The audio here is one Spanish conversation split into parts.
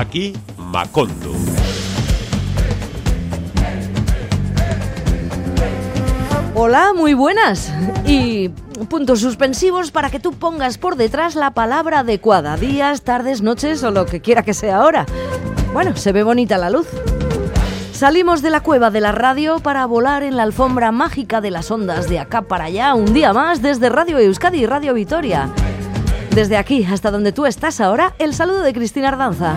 Aquí Macondo. Hola, muy buenas. Y puntos suspensivos para que tú pongas por detrás la palabra adecuada. Días, tardes, noches o lo que quiera que sea ahora. Bueno, se ve bonita la luz. Salimos de la cueva de la radio para volar en la alfombra mágica de las ondas de acá para allá un día más desde Radio Euskadi y Radio Vitoria. Desde aquí hasta donde tú estás ahora, el saludo de Cristina Ardanza.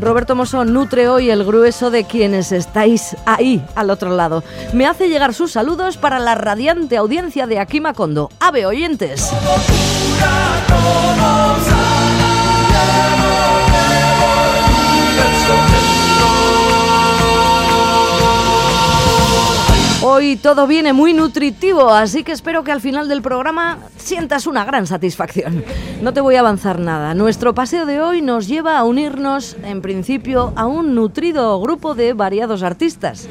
Roberto Mosón nutre hoy el grueso de quienes estáis ahí al otro lado. Me hace llegar sus saludos para la radiante audiencia de Akima Kondo. Ave oyentes. Hoy todo viene muy nutritivo, así que espero que al final del programa sientas una gran satisfacción. No te voy a avanzar nada. Nuestro paseo de hoy nos lleva a unirnos, en principio, a un nutrido grupo de variados artistas.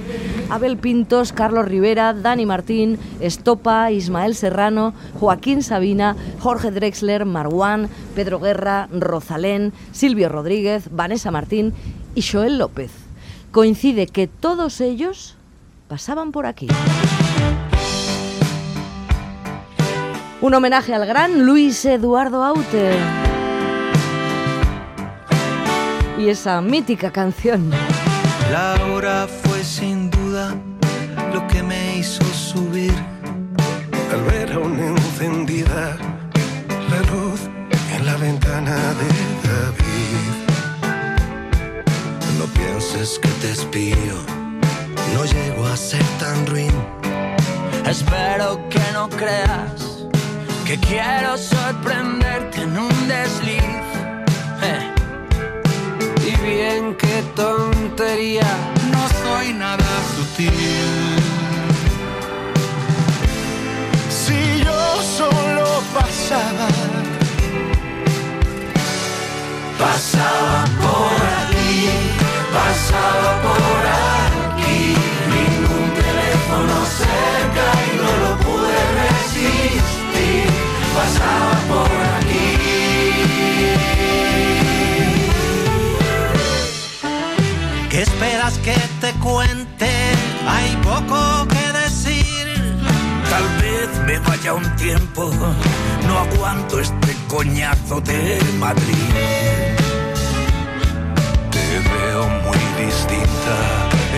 Abel Pintos, Carlos Rivera, Dani Martín, Estopa, Ismael Serrano, Joaquín Sabina, Jorge Drexler, Marwan, Pedro Guerra, Rosalén, Silvio Rodríguez, Vanessa Martín y Joel López. Coincide que todos ellos pasaban por aquí. Un homenaje al gran Luis Eduardo Aute. Y esa mítica canción. La hora fue sin duda lo que me hizo subir. Al ver aún encendida la luz en la ventana de David. No pienses que te espío no llego a ser tan ruin. Espero que no creas que quiero sorprenderte en un desliz. Eh. Y bien, qué tontería, no soy nada sutil. Si yo solo pasaba, pasaba por aquí, pasaba por aquí cerca y no lo pude resistir. Pasaba por aquí. ¿Qué esperas que te cuente? Hay poco que decir. Tal vez me vaya un tiempo. No aguanto este coñazo de Madrid. Te veo muy distinta.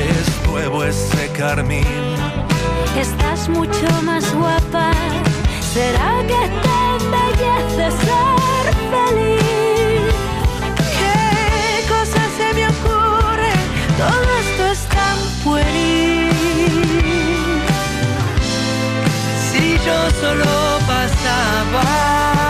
Es nuevo ese carmín estás mucho más guapa. ¿Será que te embellece ser feliz? ¿Qué cosas se me ocurre? Todo esto es tan pueril. Si yo solo pasaba.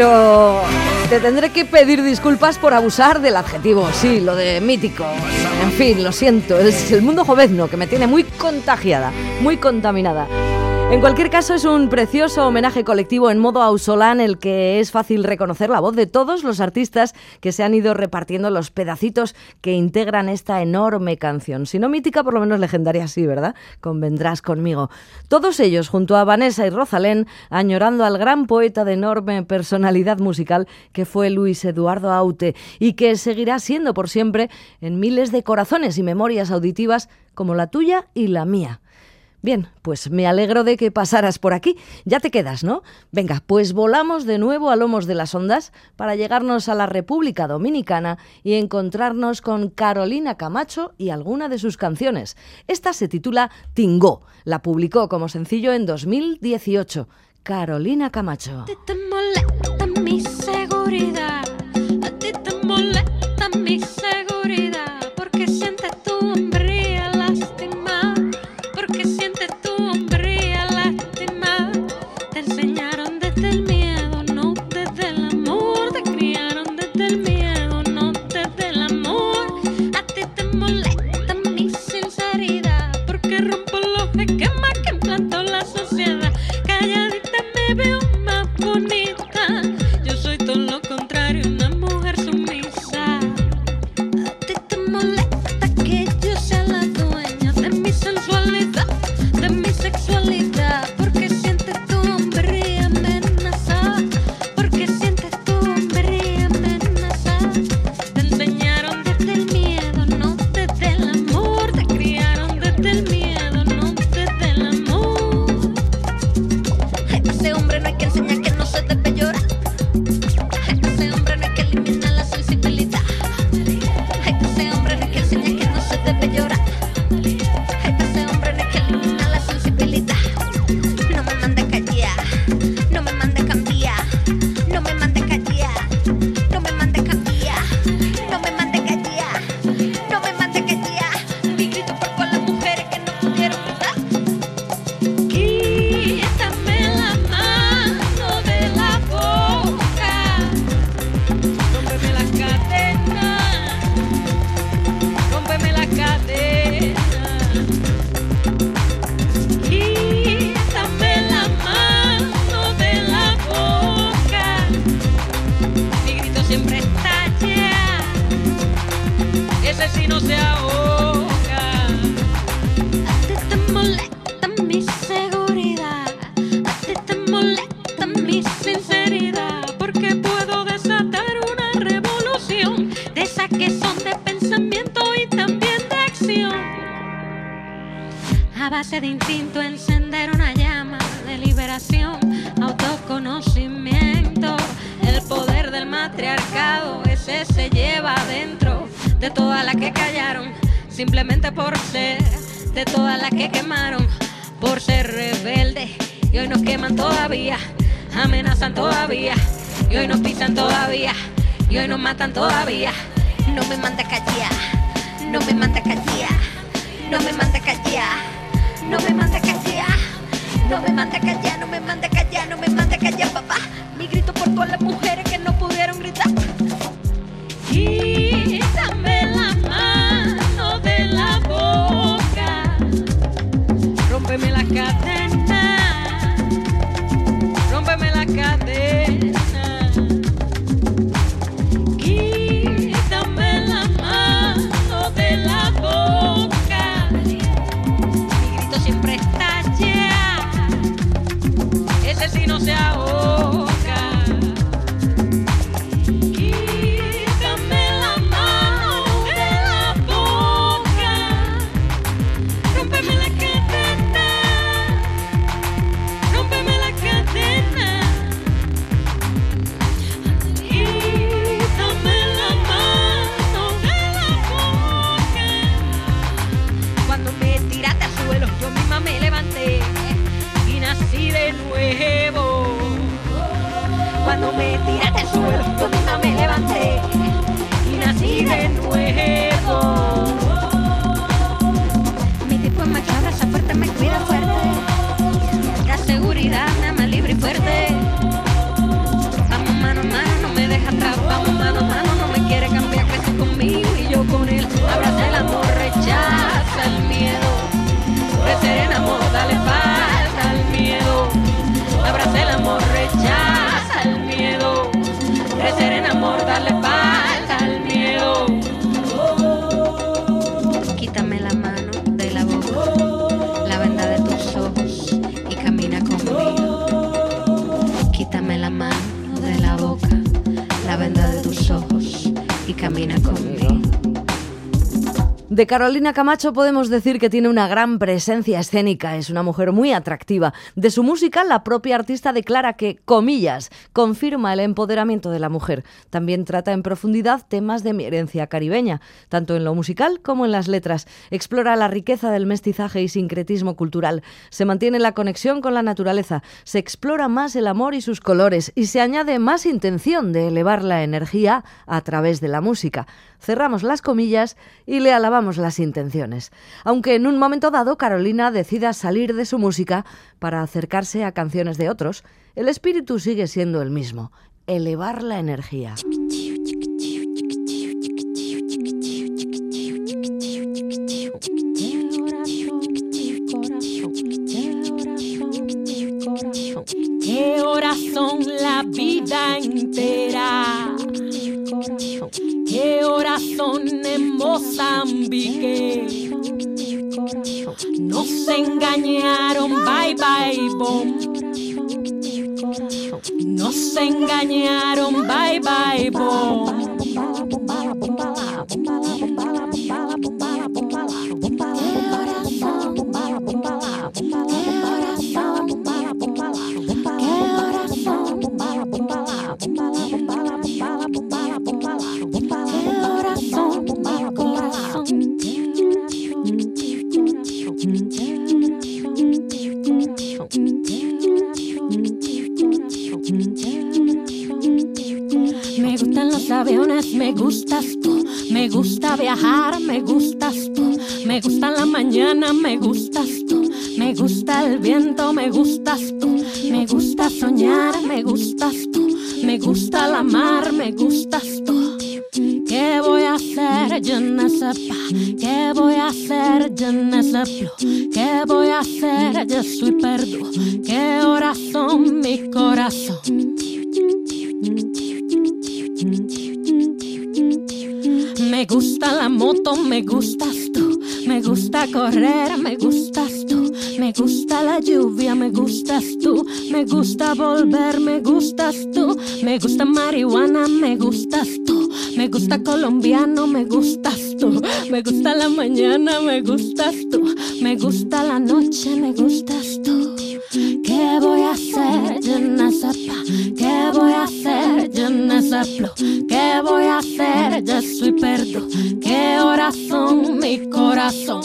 Pero te tendré que pedir disculpas por abusar del adjetivo, sí, lo de mítico. En fin, lo siento, es el mundo jovezno que me tiene muy contagiada, muy contaminada. En cualquier caso, es un precioso homenaje colectivo en modo ausolán, el que es fácil reconocer la voz de todos los artistas que se han ido repartiendo los pedacitos que integran esta enorme canción. Si no mítica, por lo menos legendaria, sí, ¿verdad? Convendrás conmigo. Todos ellos, junto a Vanessa y Rosalén, añorando al gran poeta de enorme personalidad musical que fue Luis Eduardo Aute y que seguirá siendo por siempre en miles de corazones y memorias auditivas como la tuya y la mía. Bien, pues me alegro de que pasaras por aquí. Ya te quedas, ¿no? Venga, pues volamos de nuevo a lomos de las ondas para llegarnos a la República Dominicana y encontrarnos con Carolina Camacho y alguna de sus canciones. Esta se titula Tingó. La publicó como sencillo en 2018. Carolina Camacho. Te molesta mi seguridad? ¿A ti te molesta mi base de instinto, encender una llama de liberación, autoconocimiento. El poder del matriarcado, ese se lleva adentro de todas las que callaron, simplemente por ser, de todas las que quemaron, por ser rebelde. Y hoy nos queman todavía, amenazan todavía, y hoy nos pisan todavía, y hoy nos matan todavía. No me manda callar, no me manda callar, no me manda callar. No me mande callar, ah. no me mande callar, no me mande callar, no me mande callar, papá. Mi grito por todas las mujeres que no pudieron gritar. Quítame la mano de la boca, rompeme la cadena. si no se ahoga. de nuevo. Cuando me tiraste al suelo, yo misma me levanté y nací de nuevo. Mi tipo es machada, esa fuerte me cuida fuerte. De Carolina Camacho podemos decir que tiene una gran presencia escénica, es una mujer muy atractiva. De su música, la propia artista declara que, comillas, confirma el empoderamiento de la mujer. También trata en profundidad temas de mi herencia caribeña, tanto en lo musical como en las letras. Explora la riqueza del mestizaje y sincretismo cultural. Se mantiene la conexión con la naturaleza, se explora más el amor y sus colores y se añade más intención de elevar la energía a través de la música cerramos las comillas y le alabamos las intenciones. Aunque en un momento dado Carolina decida salir de su música para acercarse a canciones de otros, el espíritu sigue siendo el mismo, elevar la energía. ¿Qué horas son la vida entera? En Mozambique? Nos engañaron, bye bye bom. Nos engañaron, bye bye bom. Me gusta marihuana, me gustas tú. Me gusta colombiano, me gustas tú. Me gusta la mañana, me gustas tú. Me gusta la noche, me gustas tú. ¿Qué voy a hacer? Yo no sé ¿Qué voy a hacer? Yo no ¿Qué voy a hacer? Yo soy perdido. ¿Qué horas mi corazón?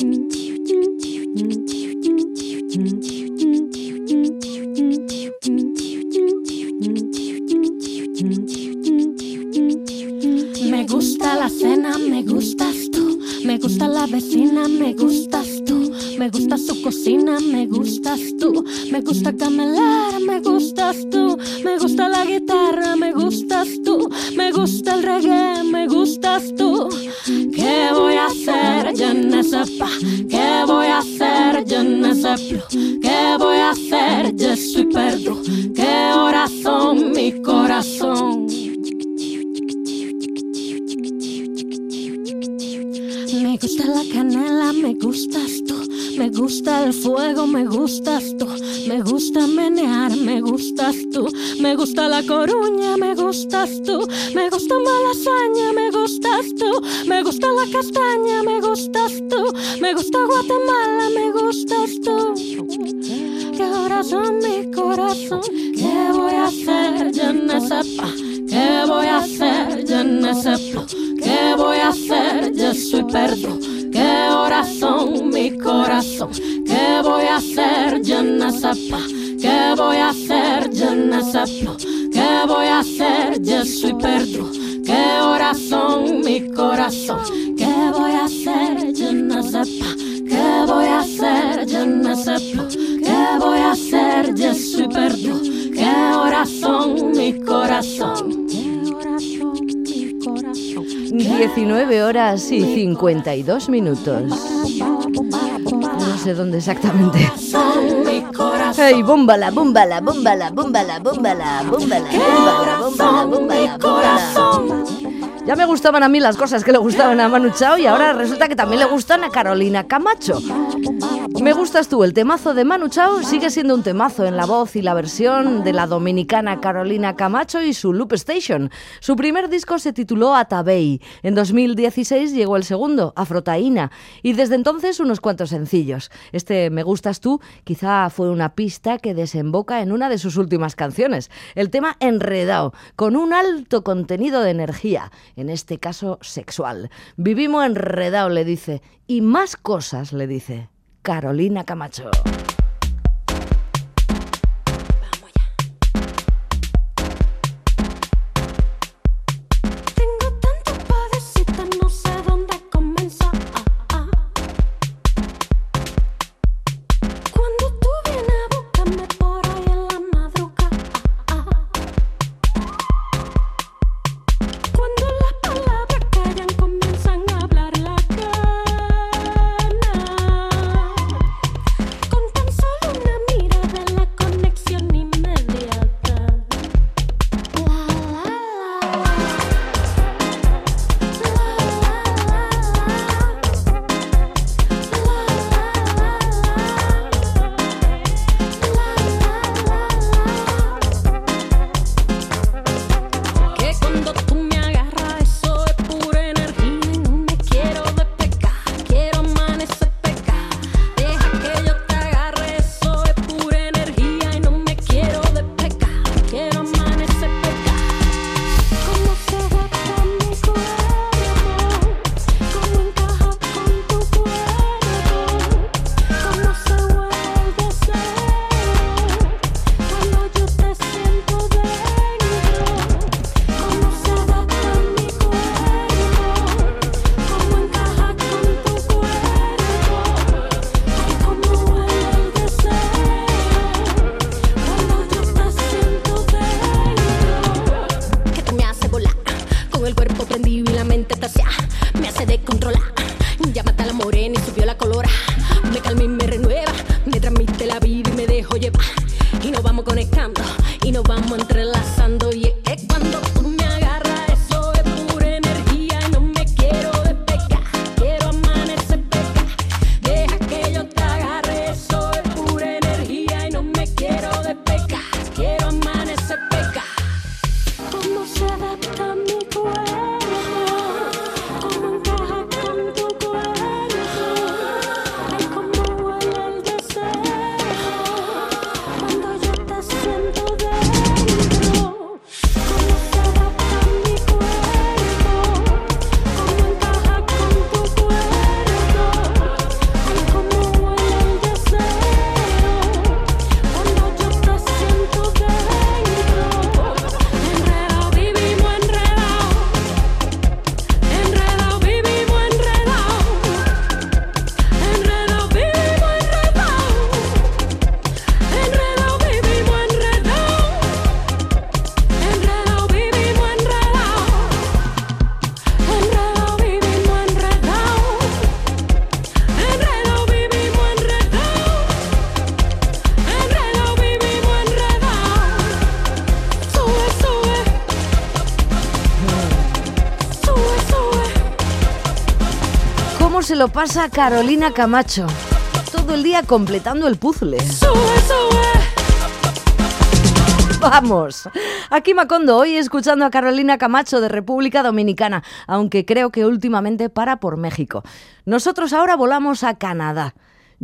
Cena, me gustas tú. Me gusta la vecina, me gustas tú. Me gusta su cocina, me gustas tú. Me gusta camelar, me gustas tú. Me gusta la guitarra, me gustas tú. Me gusta el reggae, me gustas tú. ¿Qué voy a hacer? Yo no sé ¿Qué voy a hacer? Yo no sé ¿Qué voy a hacer? Yo soy perdido. ¿Qué horas son mi corazón? Me gusta la canela, me gustas tú. Me gusta el fuego, me gustas tú. Me gusta menear, me gustas tú. Me gusta la coruña, me gustas tú. Me gusta malasaña, me gustas tú. Me gusta la castaña, me gustas tú. Me gusta Guatemala, me gustas tú. ¿Qué corazón, mi corazón? ¿Qué voy a hacer? Yo no sé ¿Qué voy a hacer? Yo no sé ¿Qué voy a hacer? Yo soy perdido. ¿Qué horas son mi corazón? ¿Qué voy a hacer? Yo no sé ¿Qué voy a hacer? Yo no sé ¿Qué voy a hacer? Yo soy perdido. ¿Qué horas son mi corazón? ¿Qué voy a hacer? Yo no sé ¿Qué voy a hacer? Yo no sé ¿Qué voy a hacer? Yo 19 horas y 52 minutos. No sé dónde exactamente. ¡Hey, bómbala, bómbala, bómbala, bómbala, bómbala, bómbala, bómbala, bómbala, bómbala, bómbala! Ya me gustaban a mí las cosas que le gustaban a Manu Chao y ahora resulta que también le gustan a Carolina Camacho. Me gustas tú, el temazo de Manu Chao sigue siendo un temazo en la voz y la versión de la dominicana Carolina Camacho y su Loop Station. Su primer disco se tituló Atabey. En 2016 llegó el segundo, Afrotaína, y desde entonces unos cuantos sencillos. Este Me gustas tú quizá fue una pista que desemboca en una de sus últimas canciones, el tema Enredao, con un alto contenido de energía, en este caso sexual. Vivimos enredao, le dice, y más cosas, le dice. Carolina Camacho. Lo pasa Carolina Camacho? Todo el día completando el puzzle. Vamos. Aquí Macondo, hoy escuchando a Carolina Camacho de República Dominicana, aunque creo que últimamente para por México. Nosotros ahora volamos a Canadá.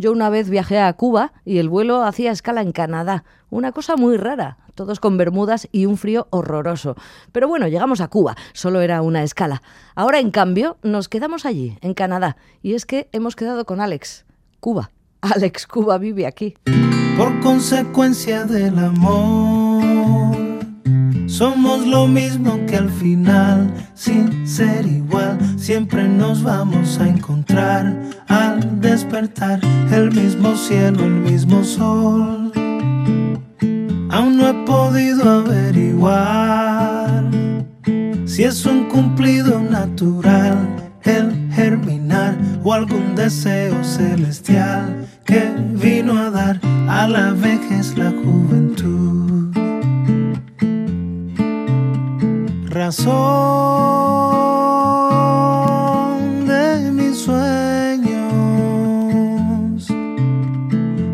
Yo una vez viajé a Cuba y el vuelo hacía escala en Canadá. Una cosa muy rara, todos con bermudas y un frío horroroso. Pero bueno, llegamos a Cuba, solo era una escala. Ahora, en cambio, nos quedamos allí, en Canadá. Y es que hemos quedado con Alex. Cuba. Alex Cuba vive aquí. por consecuencia del amor. Somos lo mismo que al final, sin ser igual, siempre nos vamos a encontrar al despertar el mismo cielo, el mismo sol. Aún no he podido averiguar si es un cumplido natural el germinar o algún deseo celestial que vino a dar a la vejez la juventud. razón de mis sueños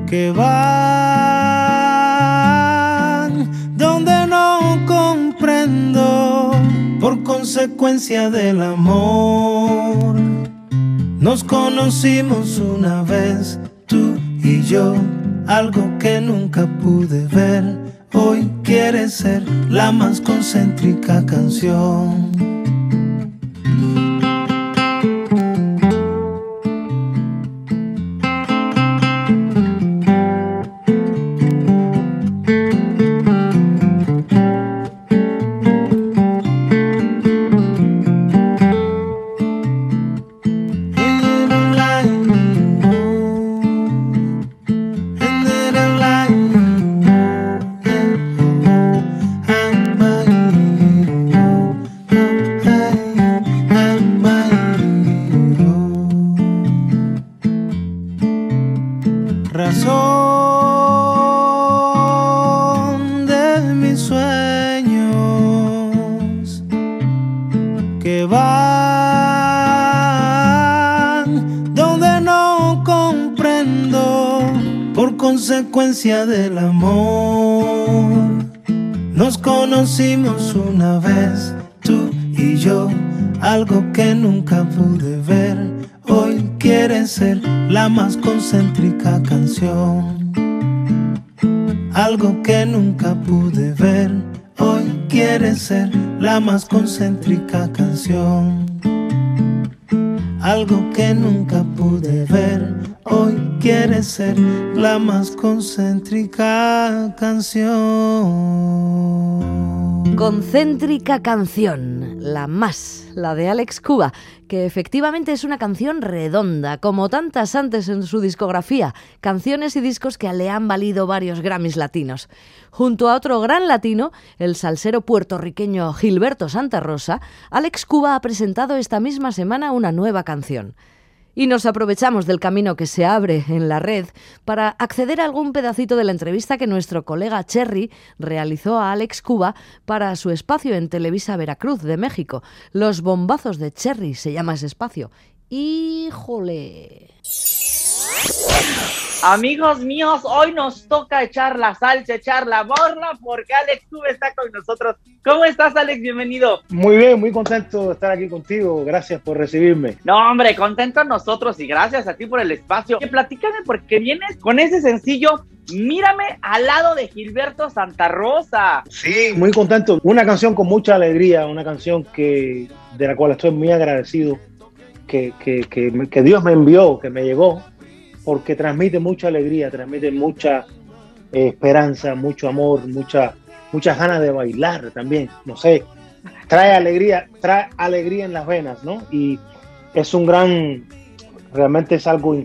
que van donde no comprendo por consecuencia del amor. Nos conocimos una vez, tú y yo, algo que nunca pude ver Hoy quiere ser la más concéntrica canción. Que nunca pude ver, hoy quiere ser la más concéntrica canción. Algo que nunca pude ver, hoy quiere ser la más concéntrica canción. Concéntrica canción, la más, la de Alex Cuba, que efectivamente es una canción redonda, como tantas antes en su discografía, canciones y discos que le han valido varios Grammys latinos. Junto a otro gran latino, el salsero puertorriqueño Gilberto Santa Rosa, Alex Cuba ha presentado esta misma semana una nueva canción. Y nos aprovechamos del camino que se abre en la red para acceder a algún pedacito de la entrevista que nuestro colega Cherry realizó a Alex Cuba para su espacio en Televisa Veracruz de México. Los bombazos de Cherry se llama ese espacio. ¡Híjole! Amigos míos, hoy nos toca echar la salsa, echar la borla, porque Alex Cuba está con nosotros. ¿Cómo estás, Alex? Bienvenido. Muy bien, muy contento de estar aquí contigo. Gracias por recibirme. No, hombre, contento nosotros y gracias a ti por el espacio. Que platícame porque vienes con ese sencillo Mírame al lado de Gilberto Santa Rosa. Sí, muy contento. Una canción con mucha alegría, una canción que de la cual estoy muy agradecido que, que, que, que Dios me envió, que me llegó, porque transmite mucha alegría, transmite mucha eh, esperanza, mucho amor, mucha, muchas ganas de bailar también. No sé, trae alegría, trae alegría en las venas, ¿no? Y es un gran, realmente es algo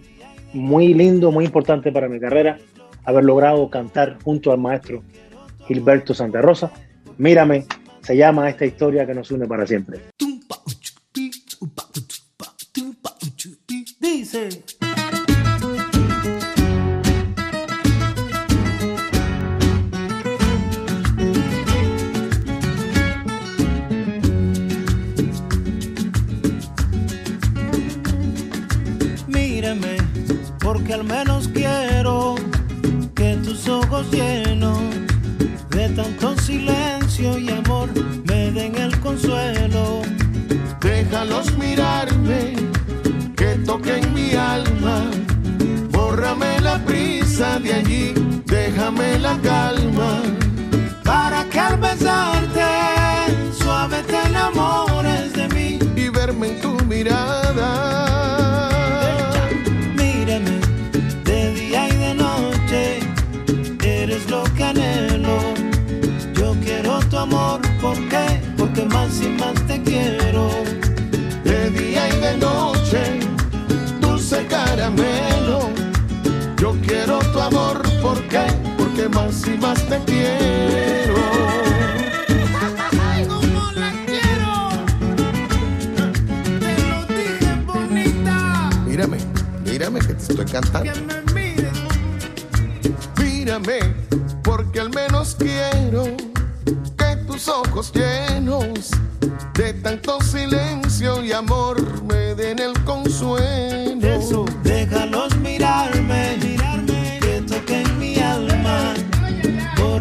muy lindo, muy importante para mi carrera haber logrado cantar junto al maestro Gilberto Santa Rosa. Mírame, se llama esta historia que nos une para siempre.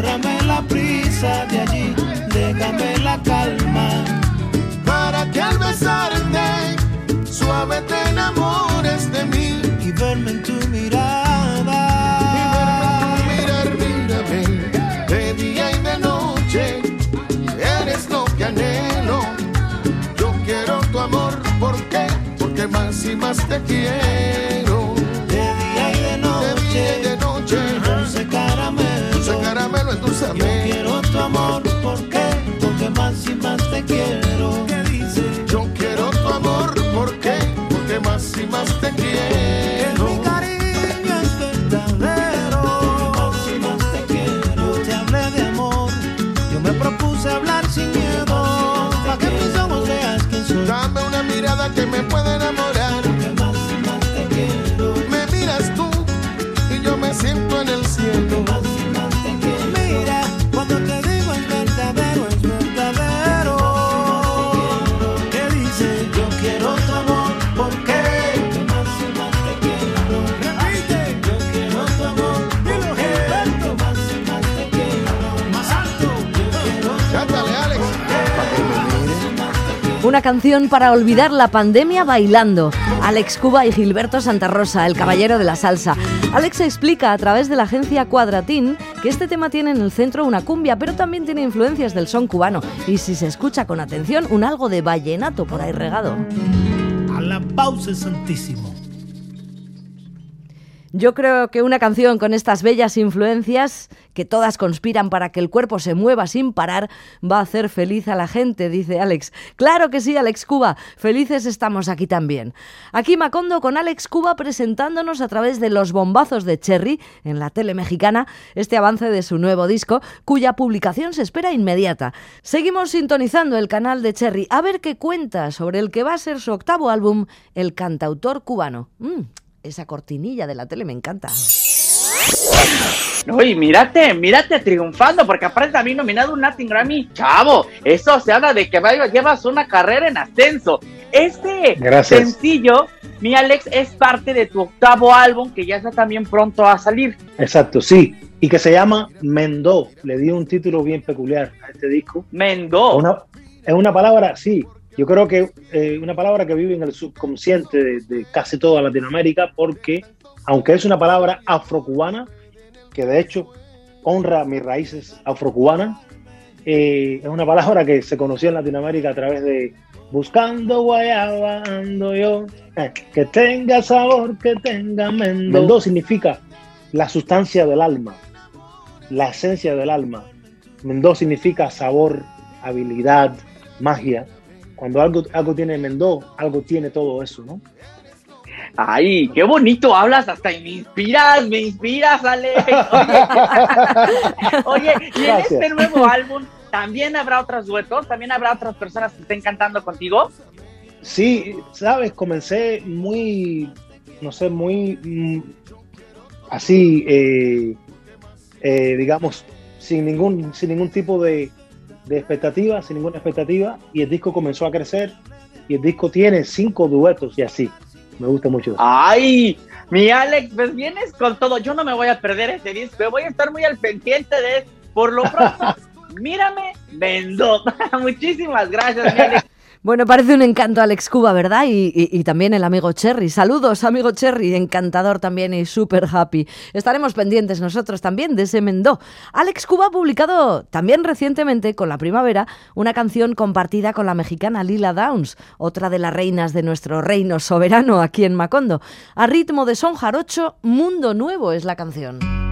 Bórrame la prisa de allí, déjame la calma. Para que al besarte, suave te enamores de mí. Y verme en tu mirada. Y verme mírame. De día y de noche, eres lo que anhelo. Yo quiero tu amor, ¿por qué? Porque más y más te quiero. Amor, ¿por qué? Porque más y más te quiero. ¿Qué dice? Yo quiero tu amor, ¿por qué? Porque más y más te Que quiero. mi cariño es verdadero. Más y más te quiero. Yo te hablé de amor. Yo me propuse hablar sin miedo. Para que mis ojos veas quién soy. Dame una mirada que me pueda enamorar. Una canción para olvidar la pandemia bailando. Alex Cuba y Gilberto Santa Rosa, el caballero de la salsa. Alex explica a través de la agencia Cuadratín que este tema tiene en el centro una cumbia, pero también tiene influencias del son cubano. Y si se escucha con atención, un algo de vallenato por ahí regado. A la pausa santísimo. Yo creo que una canción con estas bellas influencias, que todas conspiran para que el cuerpo se mueva sin parar, va a hacer feliz a la gente, dice Alex. Claro que sí, Alex Cuba. Felices estamos aquí también. Aquí Macondo con Alex Cuba presentándonos a través de los bombazos de Cherry en la tele mexicana este avance de su nuevo disco, cuya publicación se espera inmediata. Seguimos sintonizando el canal de Cherry a ver qué cuenta sobre el que va a ser su octavo álbum, El cantautor cubano. Mm, esa cortinilla de la tele me encanta. Uy, mírate, mírate triunfando, porque aparte también nominado un Latin Grammy, chavo. Eso se habla de que vaya- llevas una carrera en ascenso. Este Gracias. sencillo, mi Alex, es parte de tu octavo álbum que ya está también pronto a salir. Exacto, sí. Y que se llama Mendó. Le di un título bien peculiar a este disco. Mendo. Una- es una palabra, sí. Yo creo que eh, una palabra que vive en el subconsciente de, de casi toda Latinoamérica, porque aunque es una palabra afrocubana, que de hecho honra mis raíces afrocubanas, eh, es una palabra que se conoció en Latinoamérica a través de Buscando guayaba ando yo, eh, que tenga sabor, que tenga mendo. Mendo significa la sustancia del alma, la esencia del alma. Mendo significa sabor, habilidad, magia. Cuando algo, algo tiene Mendó, algo tiene todo eso, ¿no? Ay, qué bonito hablas, hasta y me inspiras, me inspiras, Alex. Oye, Oye, y en este nuevo álbum también habrá otros duetos, también habrá otras personas que estén cantando contigo. Sí, sabes, comencé muy, no sé, muy mm, así, eh, eh, digamos, sin ningún, sin ningún tipo de, de expectativa, sin ninguna expectativa, y el disco comenzó a crecer, y el disco tiene cinco duetos y así. Me gusta mucho. Ay, mi Alex, pues vienes con todo. Yo no me voy a perder este disco, voy a estar muy al pendiente de. Por lo pronto, mírame, vendo. Muchísimas gracias, mi Alex. Bueno, parece un encanto Alex Cuba, ¿verdad? Y, también el amigo Cherry. Saludos, amigo Cherry, encantador también y súper happy. Estaremos pendientes nosotros también de ese Mendó. Alex Cuba ha publicado también recientemente, con la primavera, una canción compartida con la mexicana Lila Downs, otra de las reinas de nuestro reino soberano aquí en Macondo. A ritmo de son jarocho, Mundo Nuevo es la canción.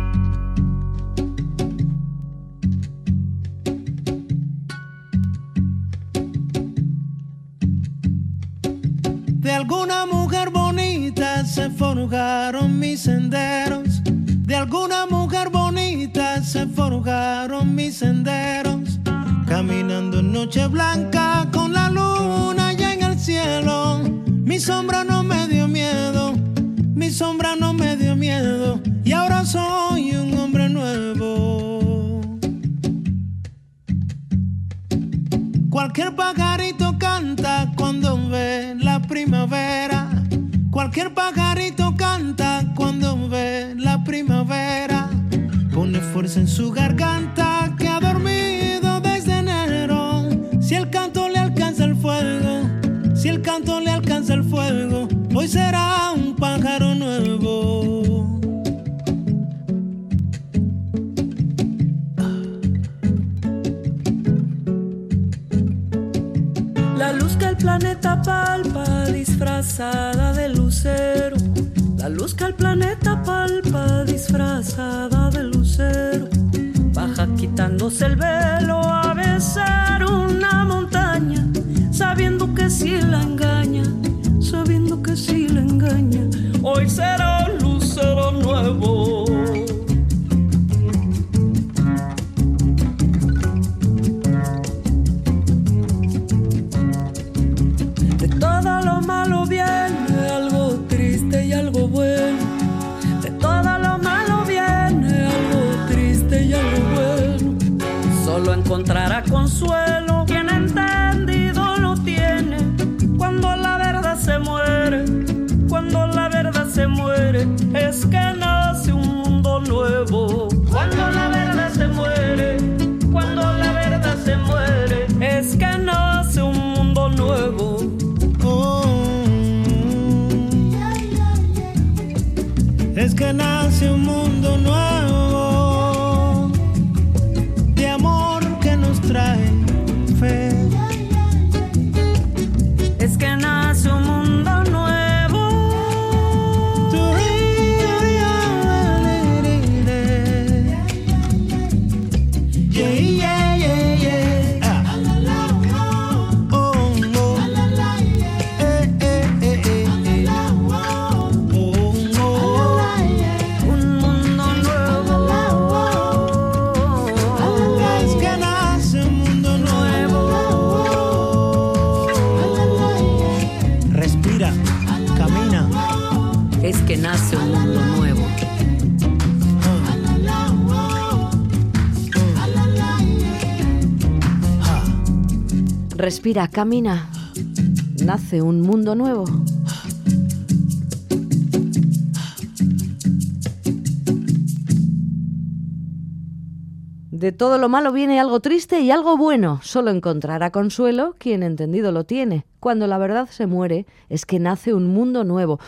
De alguna mujer bonita se forjaron mis senderos. De alguna mujer bonita se forjaron mis senderos. Caminando en noche blanca con la luna ya en el cielo. Mi sombra no me dio miedo. Mi sombra no me dio miedo. Y ahora soy un hombre nuevo. Cualquier pajarito canta cuando ve la primavera. Cualquier pajarito canta cuando ve la primavera. Pone fuerza en su garganta que ha dormido desde enero. Si el canto le alcanza el fuego, si el canto le alcanza el fuego, hoy será un pájaro nuevo. Planeta palpa disfrazada de lucero. La luz que el planeta palpa disfrazada de lucero. Baja quitándose el velo a besar una montaña, sabiendo que si la engaña, sabiendo que si la engaña, hoy será un lucero nuevo. Respira, camina. Nace un mundo nuevo. De todo lo malo viene algo triste y algo bueno. Solo encontrará consuelo quien entendido lo tiene. Cuando la verdad se muere, es que nace un mundo nuevo.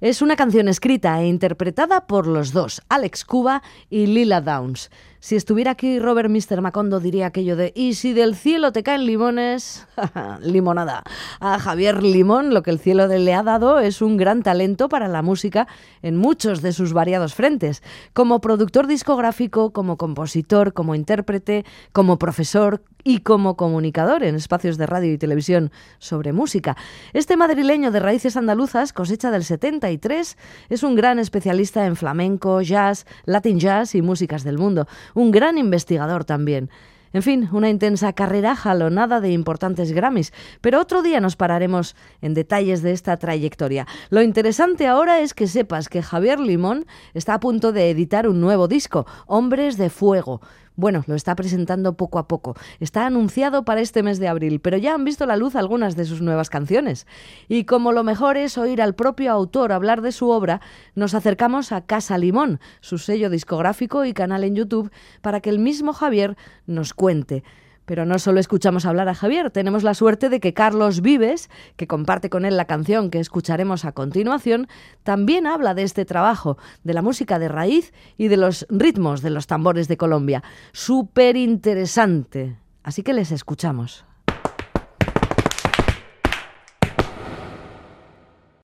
Es una canción escrita e interpretada por los dos, Alex Cuba y Lila Downs. Si estuviera aquí Robert Mr. Macondo diría aquello de ¿y si del cielo te caen limones? Limonada. A Javier Limón lo que el cielo le ha dado es un gran talento para la música en muchos de sus variados frentes. Como productor discográfico, como compositor, como intérprete, como profesor y como comunicador en espacios de radio y televisión sobre música. Este madrileño de raíces andaluzas, cosecha del 73, es un gran especialista en flamenco, jazz, latin jazz y músicas del mundo un gran investigador también. En fin, una intensa carrera jalonada de importantes Grammys, pero otro día nos pararemos en detalles de esta trayectoria. Lo interesante ahora es que sepas que Javier Limón está a punto de editar un nuevo disco, Hombres de Fuego. Bueno, lo está presentando poco a poco. Está anunciado para este mes de abril, pero ya han visto la luz algunas de sus nuevas canciones. Y como lo mejor es oír al propio autor hablar de su obra, nos acercamos a Casa Limón, su sello discográfico y canal en YouTube, para que el mismo Javier nos cuente. Pero no solo escuchamos hablar a Javier, tenemos la suerte de que Carlos Vives, que comparte con él la canción que escucharemos a continuación, también habla de este trabajo, de la música de raíz y de los ritmos de los tambores de Colombia. Súper interesante. Así que les escuchamos.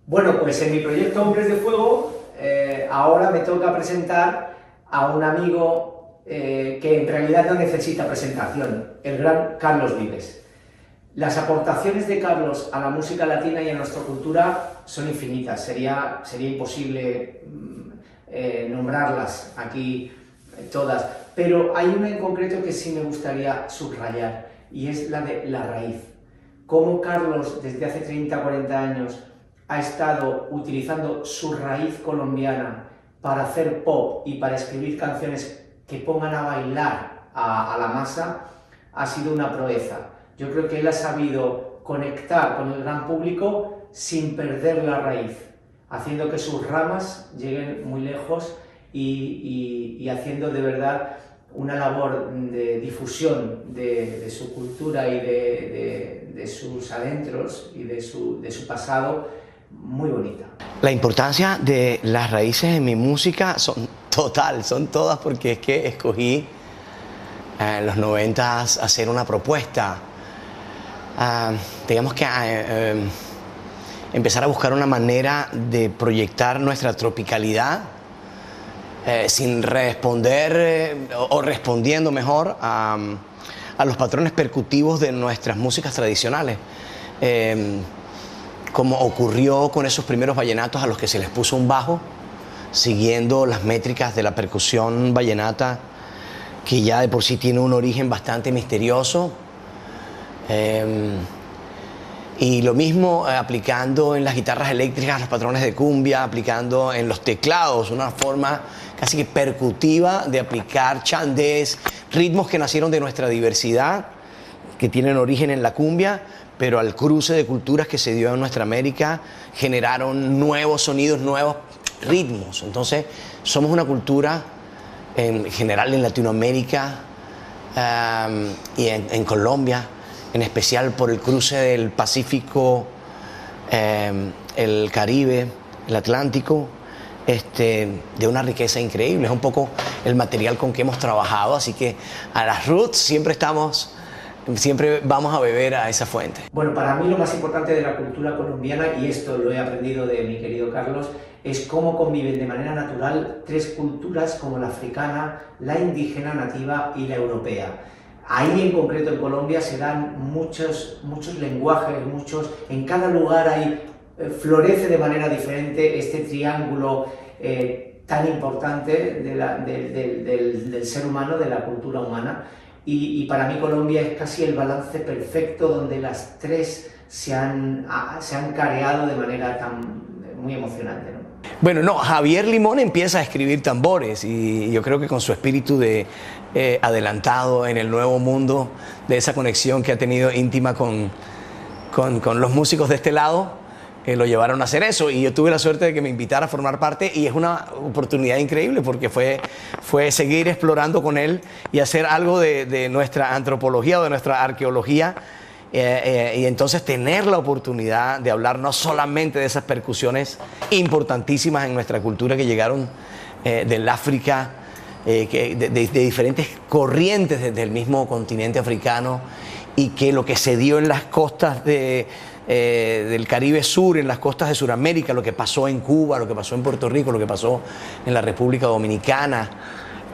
Bueno, pues en mi proyecto Hombres de Fuego, eh, ahora me toca presentar a un amigo eh, que en realidad no necesita presentación, el gran Carlos Vives. Las aportaciones de Carlos a la música latina y a nuestra cultura son infinitas, sería, sería imposible mm, eh, nombrarlas aquí eh, todas, pero hay una en concreto que sí me gustaría subrayar y es la de la raíz. Cómo Carlos desde hace 30, 40 años ha estado utilizando su raíz colombiana para hacer pop y para escribir canciones que pongan a bailar a, la masa, ha sido una proeza. Yo creo que él ha sabido conectar con el gran público sin perder la raíz, haciendo que sus ramas lleguen muy lejos y, haciendo de verdad una labor de difusión de, su cultura y de, de, sus adentros y de su, de su pasado muy bonita. La importancia de las raíces en mi música son total, son todas porque es que escogí en los noventas hacer una propuesta a, digamos que a, eh, empezar a buscar una manera de proyectar nuestra tropicalidad eh, sin responder eh, o, respondiendo mejor a, los patrones percutivos de nuestras músicas tradicionales. Eh, como ocurrió con esos primeros vallenatos a los que se les puso un bajo, siguiendo las métricas de la percusión vallenata, que ya de por sí tiene un origen bastante misterioso. Eh, y lo mismo eh, aplicando en las guitarras eléctricas los patrones de cumbia, aplicando en los teclados, una forma casi que percutiva de aplicar chandés, ritmos que nacieron de nuestra diversidad, que tienen origen en la cumbia, pero al cruce de culturas que se dio en nuestra América generaron nuevos sonidos, nuevos ritmos. Entonces, somos una cultura en general en Latinoamérica um, y en, en, Colombia, en especial por el cruce del Pacífico, um, el Caribe, el Atlántico, este, de una riqueza increíble. Es un poco el material con que hemos trabajado, así que a las roots siempre estamos siempre vamos a beber a esa fuente. Bueno, para mí lo más importante de la cultura colombiana, y esto lo he aprendido de mi querido Carlos, es cómo conviven de manera natural tres culturas como la africana, la indígena nativa y la europea. Ahí en concreto en Colombia se dan muchos, muchos lenguajes, muchos, en cada lugar eh, florece de manera diferente este triángulo eh, tan importante del ser humano, de la cultura humana. Y, y, para mí Colombia es casi el balance perfecto donde las tres se han, se han careado de manera tan muy emocionante. ¿No? Bueno, no, Javier Limón empieza a escribir tambores y yo creo que con su espíritu de eh, adelantado en el nuevo mundo, de esa conexión que ha tenido íntima con, con, con los músicos de este lado, eh, lo llevaron a hacer eso y yo tuve la suerte de que me invitara a formar parte y es una oportunidad increíble porque fue, fue seguir explorando con él y hacer algo de nuestra antropología o de nuestra arqueología eh, eh, y entonces tener la oportunidad de hablar no solamente de esas percusiones importantísimas en nuestra cultura que llegaron eh, del África, de, diferentes corrientes desde el mismo continente africano y que lo que se dio en las costas de del Caribe Sur, en las costas de Sudamérica, lo que pasó en Cuba, lo que pasó en Puerto Rico, lo que pasó en la República Dominicana,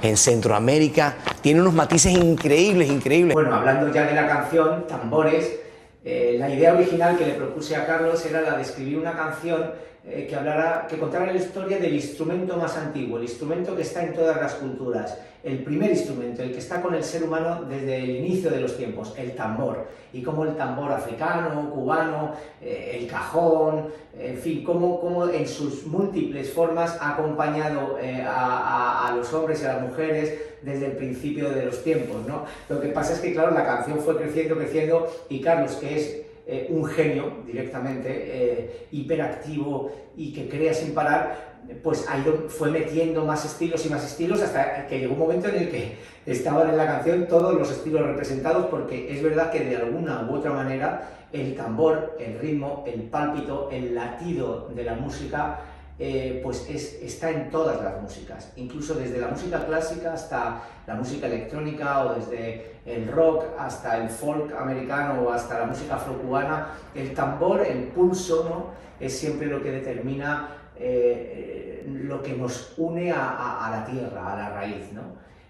en Centroamérica, tiene unos matices increíbles, increíbles. Bueno, hablando ya de la canción, Tambores, eh, la idea original que le propuse a Carlos era la de escribir una canción eh, que, hablara, que contara la historia del instrumento más antiguo, el instrumento que está en todas las culturas, el primer instrumento, el que está con el ser humano desde el inicio de los tiempos, el tambor, y cómo el tambor africano, cubano, eh, el cajón, en fin, cómo, cómo, en sus múltiples formas ha acompañado eh, a, a, los hombres y a las mujeres desde el principio de los tiempos. ¿no? Lo que pasa es que, claro, la canción fue creciendo, creciendo, y Carlos, que es eh, un genio directamente, eh, hiperactivo y que crea sin parar, pues ahí fue metiendo más estilos y más estilos hasta que llegó un momento en el que estaban en la canción todos los estilos representados porque es verdad que de alguna u otra manera el tambor, el ritmo, el pálpito, el latido de la música eh, pues es, está en todas las músicas, incluso desde la música clásica hasta la música electrónica o desde el rock hasta el folk americano o hasta la música afrocubana, el tambor, el pulso, ¿no? es siempre lo que determina eh, lo que nos une a, la tierra, a la raíz. ¿no?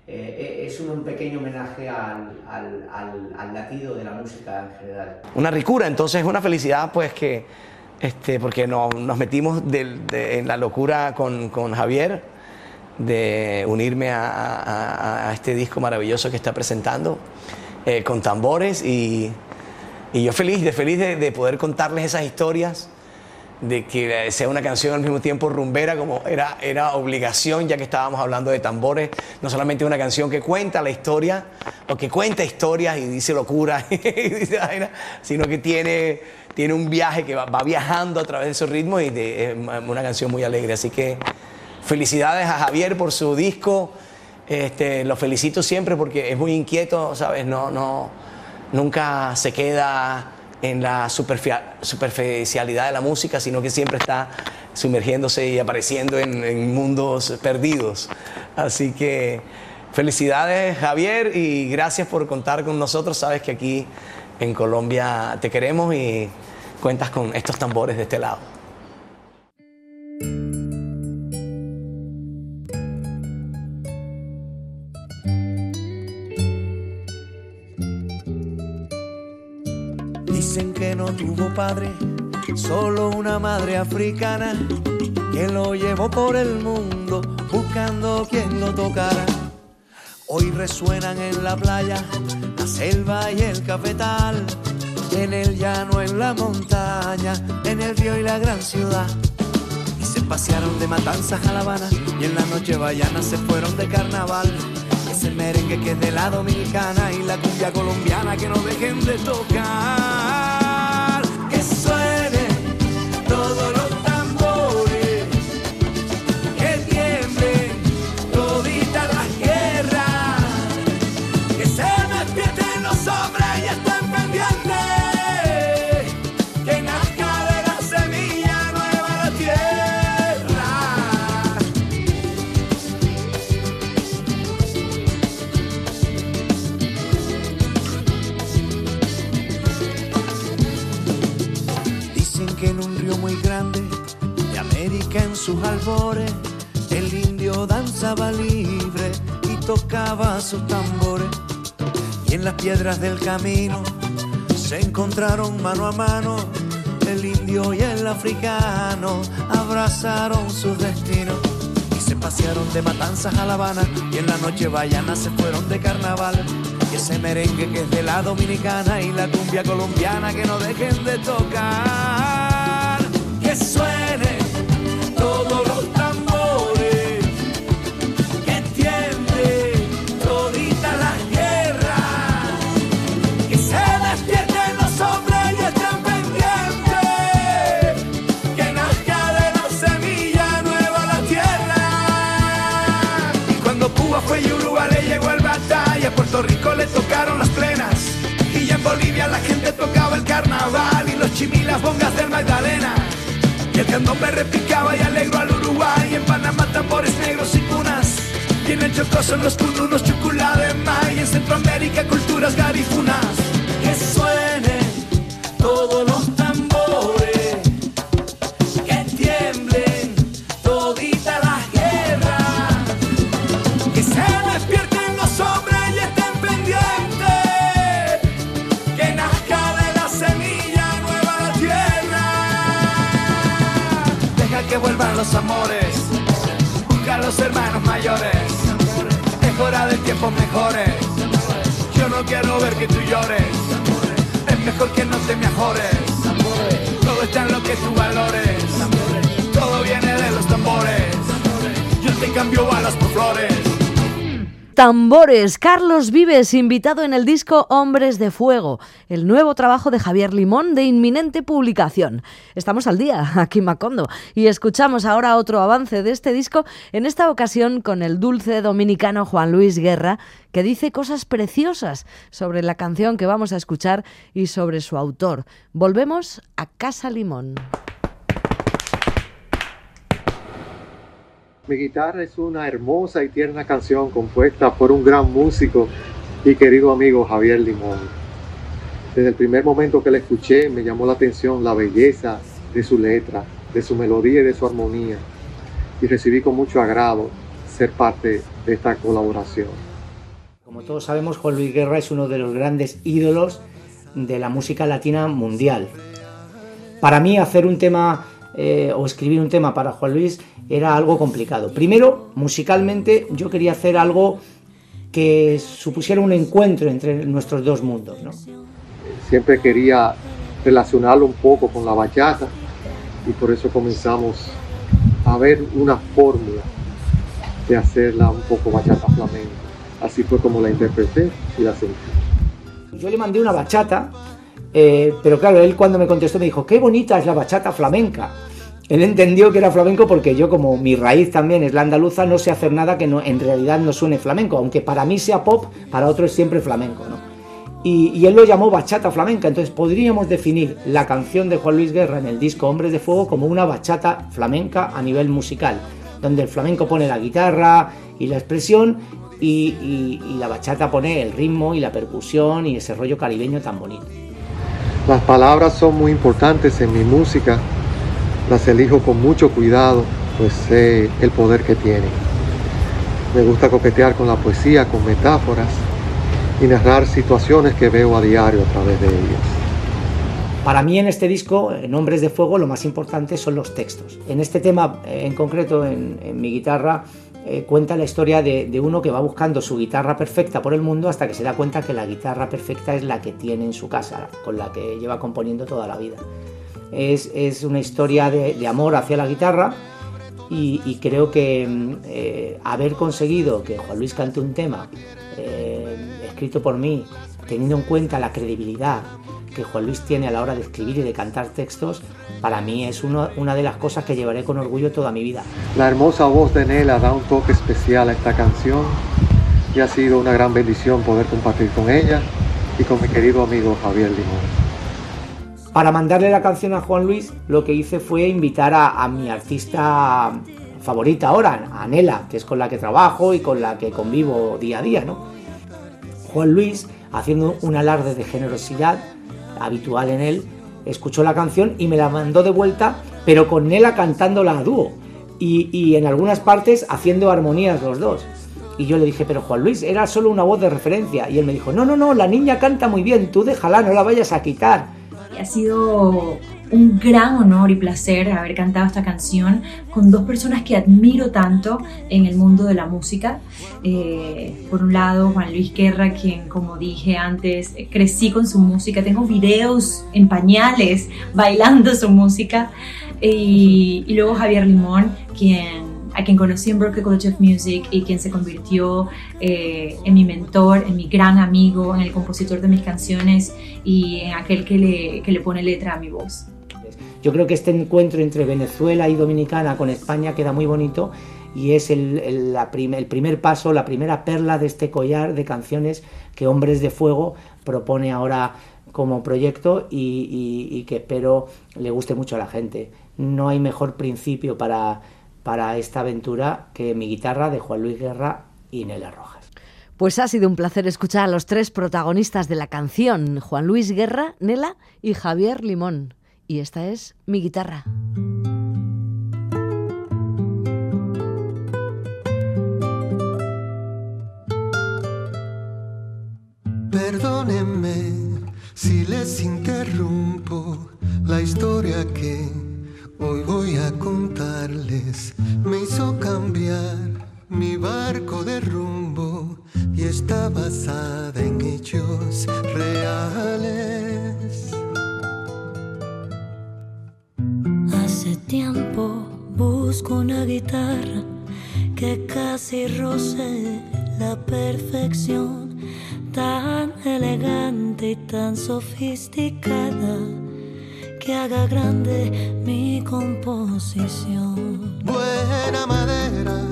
Eh, es un, pequeño homenaje al, al, al, al latido de la música en general. Una ricura, entonces una felicidad pues que este, porque no, nos metimos de, en la locura con, con, Javier de unirme a, este disco maravilloso que está presentando eh, con tambores y, y, yo feliz, de feliz de, poder contarles esas historias, de que sea una canción al mismo tiempo rumbera como era, era obligación ya que estábamos hablando de tambores, no solamente una canción que cuenta la historia o que cuenta historias y dice locura, sino que tiene tiene un viaje que va, viajando a través de esos ritmos y es una canción muy alegre. Así que felicidades a Javier por su disco. Este, lo felicito siempre porque es muy inquieto, ¿sabes? No, no, nunca se queda en la superficialidad de la música, sino que siempre está sumergiéndose y apareciendo en, en mundos perdidos. Así que felicidades Javier y gracias por contar con nosotros. Sabes que aquí en Colombia te queremos y cuentas con estos tambores de este lado. Dicen que no tuvo padre, solo una madre africana que lo llevó por el mundo buscando quien lo tocara. Hoy resuenan en la playa, la selva y el cafetal, en el llano, en la montaña, en el río y la gran ciudad. Y se pasearon de matanzas a La Habana y en la noche vallana se fueron de carnaval. Ese merengue que es de la dominicana y la cumbia colombiana que no dejen de tocar. Sus albores el indio danzaba libre y tocaba sus tambores. Y en las piedras del camino se encontraron mano a mano el indio y el africano, abrazaron sus destinos y se pasearon de matanzas a La Habana y en la noche vallana se fueron de carnaval. Y ese merengue que es de la dominicana y la cumbia colombiana que no dejen de tocar. Bolivia la gente tocaba el carnaval y los chimilas bongas del Magdalena. Y el candombe repicaba y alegró al Uruguay. Y en Panamá tambores negros y cunas. Y en los cununos, chucula de maíz. Y en Centroamérica culturas garifunas. Los amores. Busca los hermanos mayores. Es hora de tiempos mejores. Yo no quiero ver que tú llores. Es mejor que no te mejores. Todo está en lo que tú valores. Todo viene de los tambores. Yo te cambio balas por flores. Tambores, Carlos Vives, invitado en el disco Hombres de Fuego, el nuevo trabajo de Javier Limón de inminente publicación. Estamos al día, aquí en Macondo, y escuchamos ahora otro avance de este disco, en esta ocasión con el dulce dominicano Juan Luis Guerra, que dice cosas preciosas sobre la canción que vamos a escuchar y sobre su autor. Volvemos a Casa Limón. Mi guitarra es una hermosa y tierna canción compuesta por un gran músico y querido amigo Javier Limón. Desde el primer momento que la escuché me llamó la atención la belleza de su letra, de su melodía y de su armonía. Y recibí con mucho agrado ser parte de esta colaboración. Como todos sabemos, Juan Luis Guerra es uno de los grandes ídolos de la música latina mundial. Para mí hacer un tema eh, o escribir un tema para Juan Luis era algo complicado. Primero, musicalmente yo quería hacer algo que supusiera un encuentro entre nuestros dos mundos. ¿no? Siempre quería relacionarlo un poco con la bachata y por eso comenzamos a ver una fórmula de hacerla un poco bachata flamenca. Así fue como la interpreté y la sentí. Yo le mandé una bachata, eh, pero claro, él cuando me contestó me dijo, qué bonita es la bachata flamenca. Él entendió que era flamenco porque yo, como mi raíz también es la andaluza, no sé hacer nada que no, en realidad no suene flamenco, aunque para mí sea pop, para otro es siempre flamenco, ¿no? Y, y él lo llamó bachata flamenca, entonces podríamos definir la canción de Juan Luis Guerra en el disco Hombres de Fuego como una bachata flamenca a nivel musical, donde el flamenco pone la guitarra y la expresión y, y- y la bachata pone el ritmo y la percusión y ese rollo caribeño tan bonito. Las palabras son muy importantes en mi música, las elijo con mucho cuidado, pues sé el poder que tienen. Me gusta coquetear con la poesía, con metáforas y narrar situaciones que veo a diario a través de ellas. Para mí en este disco, en Hombres de Fuego, lo más importante son los textos. En este tema eh, en concreto, en, en mi guitarra, eh, cuenta la historia de, uno que va buscando su guitarra perfecta por el mundo hasta que se da cuenta que la guitarra perfecta es la que tiene en su casa, con la que lleva componiendo toda la vida. Es, es una historia de, amor hacia la guitarra y, y creo que mm, eh, haber conseguido que Juan Luis cante un tema eh, escrito por mí, teniendo en cuenta la credibilidad que Juan Luis tiene a la hora de escribir y de cantar textos, para mí es uno- una de las cosas que llevaré con orgullo toda mi vida. La hermosa voz de Nela da un toque especial a esta canción y ha sido una gran bendición poder compartir con ella y con mi querido amigo Javier Limón. Para mandarle la canción a Juan Luis, lo que hice fue invitar a, a mi artista favorita ahora, a Nela, que es con la que trabajo y con la que convivo día a día, ¿no? Juan Luis, haciendo un alarde de generosidad habitual en él, escuchó la canción y me la mandó de vuelta, pero con Nela cantándola a dúo y, y en algunas partes haciendo armonías los dos. Y yo le dije, pero Juan Luis, era solo una voz de referencia. Y él me dijo, no, no, no, la niña canta muy bien, tú déjala, no la vayas a quitar. Ha sido un gran honor y placer haber cantado esta canción con dos personas que admiro tanto en el mundo de la música. Eh, por un lado, Juan Luis Guerra, quien, como dije antes, crecí con su música. Tengo videos en pañales bailando su música. Y, y luego Javier Limón, quien a quien conocí en Berklee College of Music y quien se convirtió eh, en mi mentor, en mi gran amigo, en el compositor de mis canciones y en aquel que le, que le pone letra a mi voz. Yo creo que este encuentro entre Venezuela y Dominicana con España queda muy bonito y es el, primer paso, la primera perla de este collar de canciones que Hombres de Fuego propone ahora como proyecto y, y- y que espero le guste mucho a la gente. No hay mejor principio para, para esta aventura que mi guitarra de Juan Luis Guerra y Nela Rojas. Pues ha sido un placer escuchar a los tres protagonistas de la canción, Juan Luis Guerra, Nela y Javier Limón. Y esta es mi guitarra. Perdónenme si les interrumpo la historia que hoy voy a contarles. Me hizo cambiar mi barco de rumbo y está basada en hechos reales. Tiempo busco una guitarra que casi roce la perfección, tan elegante y tan sofisticada que haga grande mi composición. Buena madera,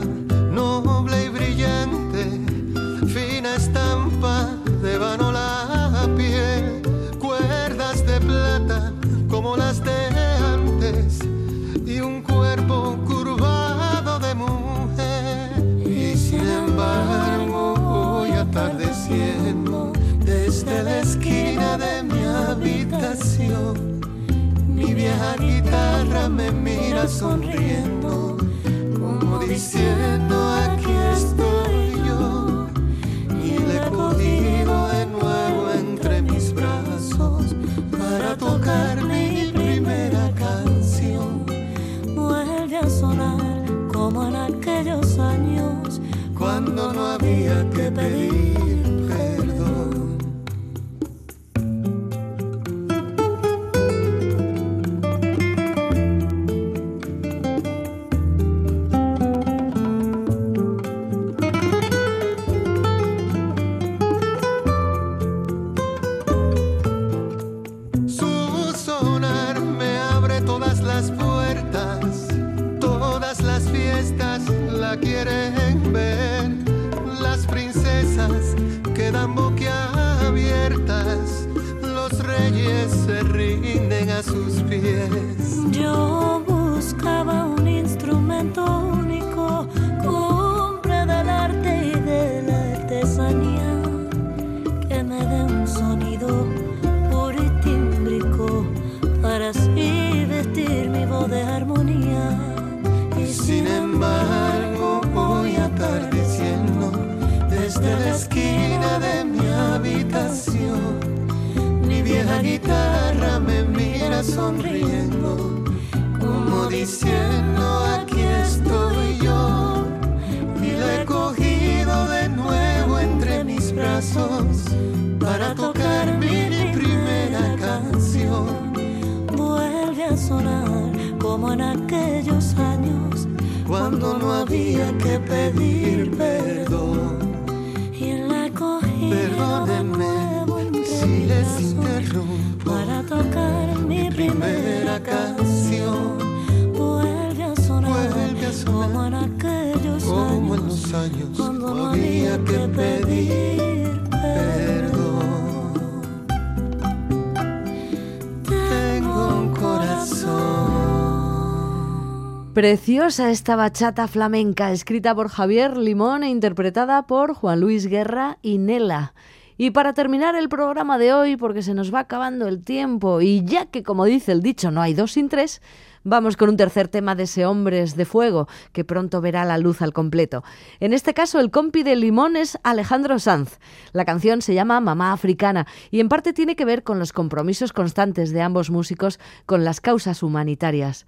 vieja guitarra me mira sonriendo, como diciendo aquí estoy yo. Y le he cogido de nuevo entre mis brazos para tocar mi primera canción. Vuelve a sonar como en aquellos años Cuando no había que pedir Preciosa esta bachata flamenca, escrita por Javier Limón e interpretada por Juan Luis Guerra y Nela. Y para terminar el programa de hoy, porque se nos va acabando el tiempo, y ya que como dice el dicho, no hay dos sin tres, vamos con un tercer tema de ese Hombres de Fuego, que pronto verá la luz al completo. En este caso, el compi de Limón es Alejandro Sanz. La canción se llama Mamá Africana y en parte tiene que ver con los compromisos constantes de ambos músicos con las causas humanitarias.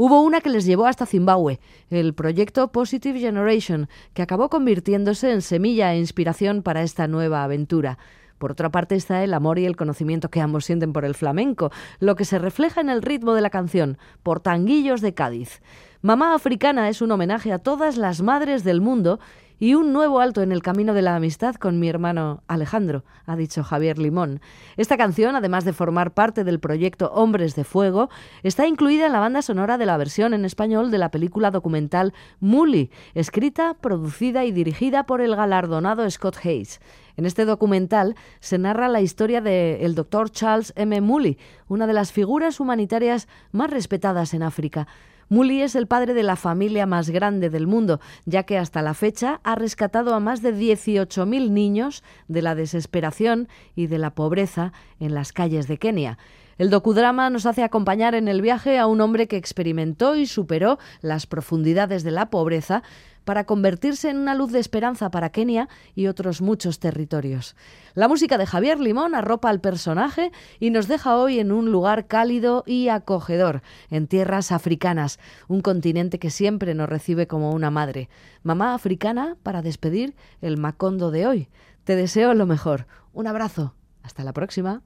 Hubo una que les llevó hasta Zimbabue, el proyecto Positive Generation, que acabó convirtiéndose en semilla e inspiración para esta nueva aventura. Por otra parte está el amor y el conocimiento que ambos sienten por el flamenco, lo que se refleja en el ritmo de la canción, por Tanguillos de Cádiz. Mamá Africana es un homenaje a todas las madres del mundo y un nuevo alto en el camino de la amistad con mi hermano Alejandro, ha dicho Javier Limón. Esta canción, además de formar parte del proyecto Hombres de Fuego, está incluida en la banda sonora de la versión en español de la película documental Mully, escrita, producida y dirigida por el galardonado Scott Hayes. En este documental se narra la historia del doctor Charles M. Mully, una de las figuras humanitarias más respetadas en África. Mully es el padre de la familia más grande del mundo, ya que hasta la fecha ha rescatado a más de 18.000 niños de la desesperación y de la pobreza en las calles de Kenia. El docudrama nos hace acompañar en el viaje a un hombre que experimentó y superó las profundidades de la pobreza para convertirse en una luz de esperanza para Kenia y otros muchos territorios. La música de Javier Limón arropa al personaje y nos deja hoy en un lugar cálido y acogedor, en tierras africanas, un continente que siempre nos recibe como una madre. Mamá africana para despedir el Macondo de hoy. Te deseo lo mejor. Un abrazo. Hasta la próxima.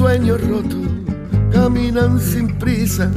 Sueños rotos. Caminan sin prisa.